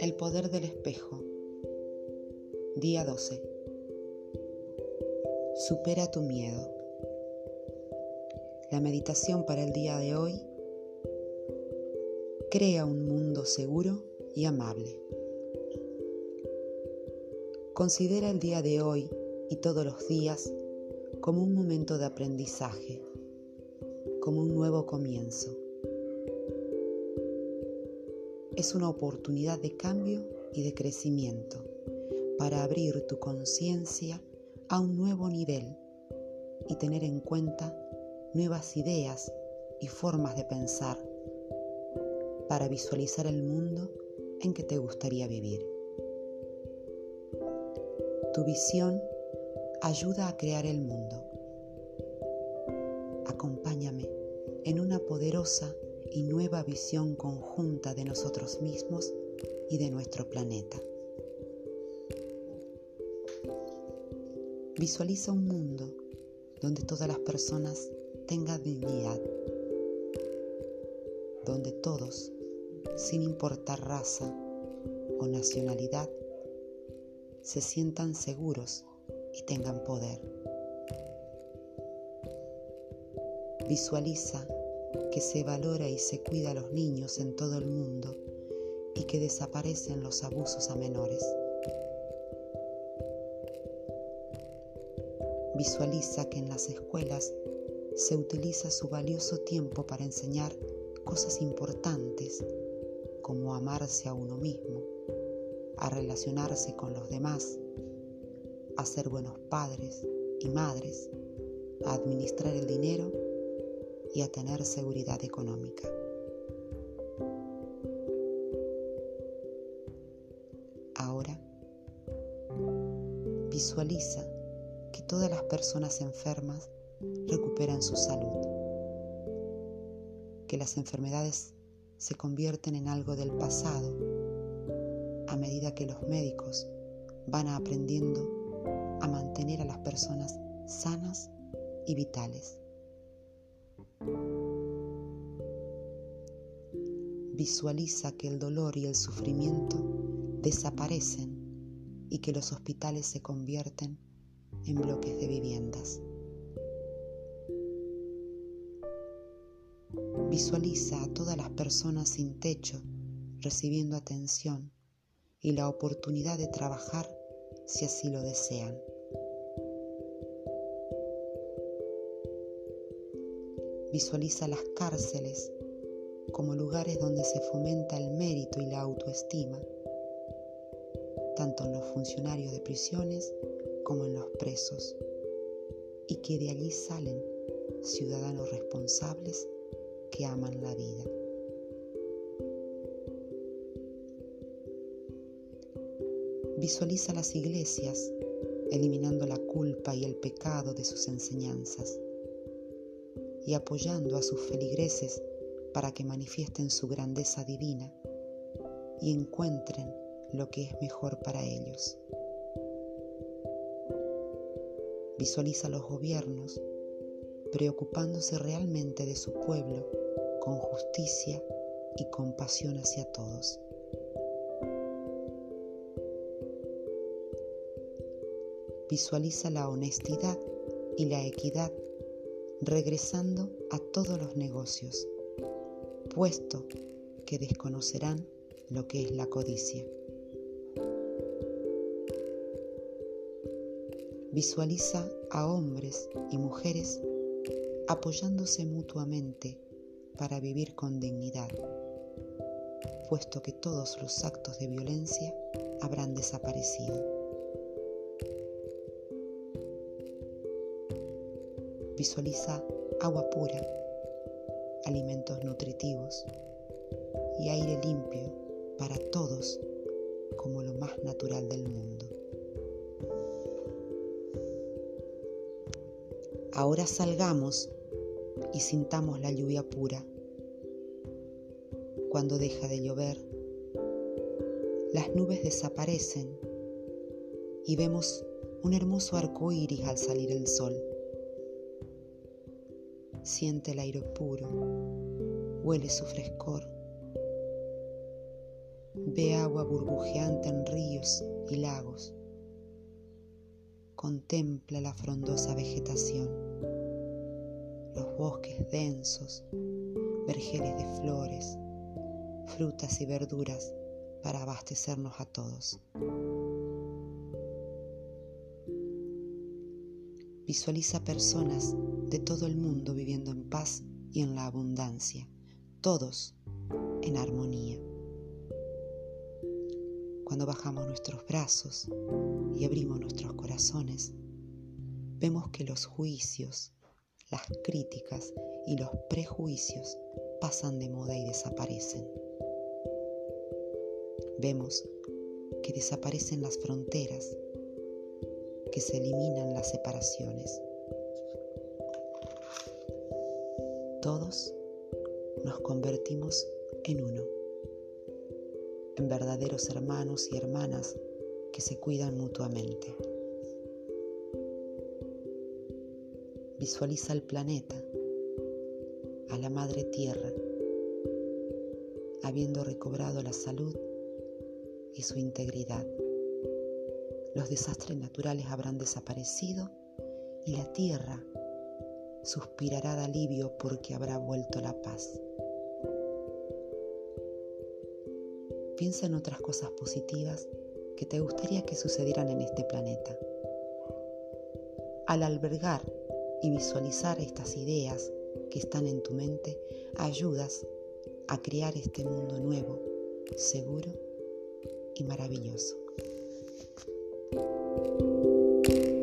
El poder del espejo. Día 12. Supera tu miedo. La meditación para el día de hoy crea un mundo seguro y amable. Considera el día de hoy y todos los días como un momento de aprendizaje, como un nuevo comienzo. Es una oportunidad de cambio y de crecimiento para abrir tu conciencia a un nuevo nivel y tener en cuenta nuevas ideas y formas de pensar para visualizar el mundo en que te gustaría vivir. Tu visión ayuda a crear el mundo. Acompáñame en una poderosa y nueva visión conjunta de nosotros mismos y de nuestro planeta. Visualiza un mundo donde todas las personas tengan dignidad, donde todos, sin importar raza o nacionalidad, se sientan seguros y tengan poder. Visualiza que se valora y se cuida a los niños en todo el mundo y que desaparecen los abusos a menores. Visualiza que en las escuelas se utiliza su valioso tiempo para enseñar cosas importantes como amarse a uno mismo, a relacionarse con los demás, a ser buenos padres y madres, a administrar el dinero y a tener seguridad económica. Ahora, visualiza que todas las personas enfermas recuperan su salud, que las enfermedades se convierten en algo del pasado a medida que los médicos van aprendiendo a mantener a las personas sanas y vitales. Visualiza que el dolor y el sufrimiento desaparecen y que los hospitales se convierten en bloques de viviendas. Visualiza a todas las personas sin techo recibiendo atención y la oportunidad de trabajar si así lo desean. Visualiza las cárceles como lugares donde se fomenta el mérito y la autoestima, tanto en los funcionarios de prisiones como en los presos, y que de allí salen ciudadanos responsables que aman la vida. Visualiza las iglesias eliminando la culpa y el pecado de sus enseñanzas y apoyando a sus feligreses para que manifiesten su grandeza divina y encuentren lo que es mejor para ellos. Visualiza los gobiernos preocupándose realmente de su pueblo con justicia y compasión hacia todos. visualiza la honestidad y la equidad regresando a todos los negocios, puesto que desconocerán lo que es la codicia. Visualiza a hombres y mujeres apoyándose mutuamente para vivir con dignidad, puesto que todos los actos de violencia habrán desaparecido. Visualiza agua pura, alimentos nutritivos y aire limpio para todos como lo más natural del mundo. Ahora salgamos y sintamos la lluvia pura. Cuando deja de llover, las nubes desaparecen y vemos un hermoso arco iris al salir el sol. Siente el aire puro, huele su frescor. Ve agua burbujeante en ríos y lagos. Contempla la frondosa vegetación, los bosques densos, vergeles de flores, frutas y verduras para abastecernos a todos. Visualiza personas de todo el mundo viviendo en paz y en la abundancia, todos en armonía. Cuando bajamos nuestros brazos y abrimos nuestros corazones, vemos que los juicios, las críticas y los prejuicios pasan de moda y desaparecen. Vemos que desaparecen las fronteras, que se eliminan las separaciones. Todos nos convertimos en uno, en verdaderos hermanos y hermanas que se cuidan mutuamente. Visualiza el planeta, a la Madre Tierra, habiendo recobrado la salud y su integridad. Los desastres naturales habrán desaparecido y la tierra suspirará de alivio porque habrá vuelto la paz. Piensa en otras cosas positivas que te gustaría que sucedieran en este planeta. Al albergar y visualizar estas ideas que están en tu mente, ayudas a crear este mundo nuevo, seguro y maravilloso. Thank you.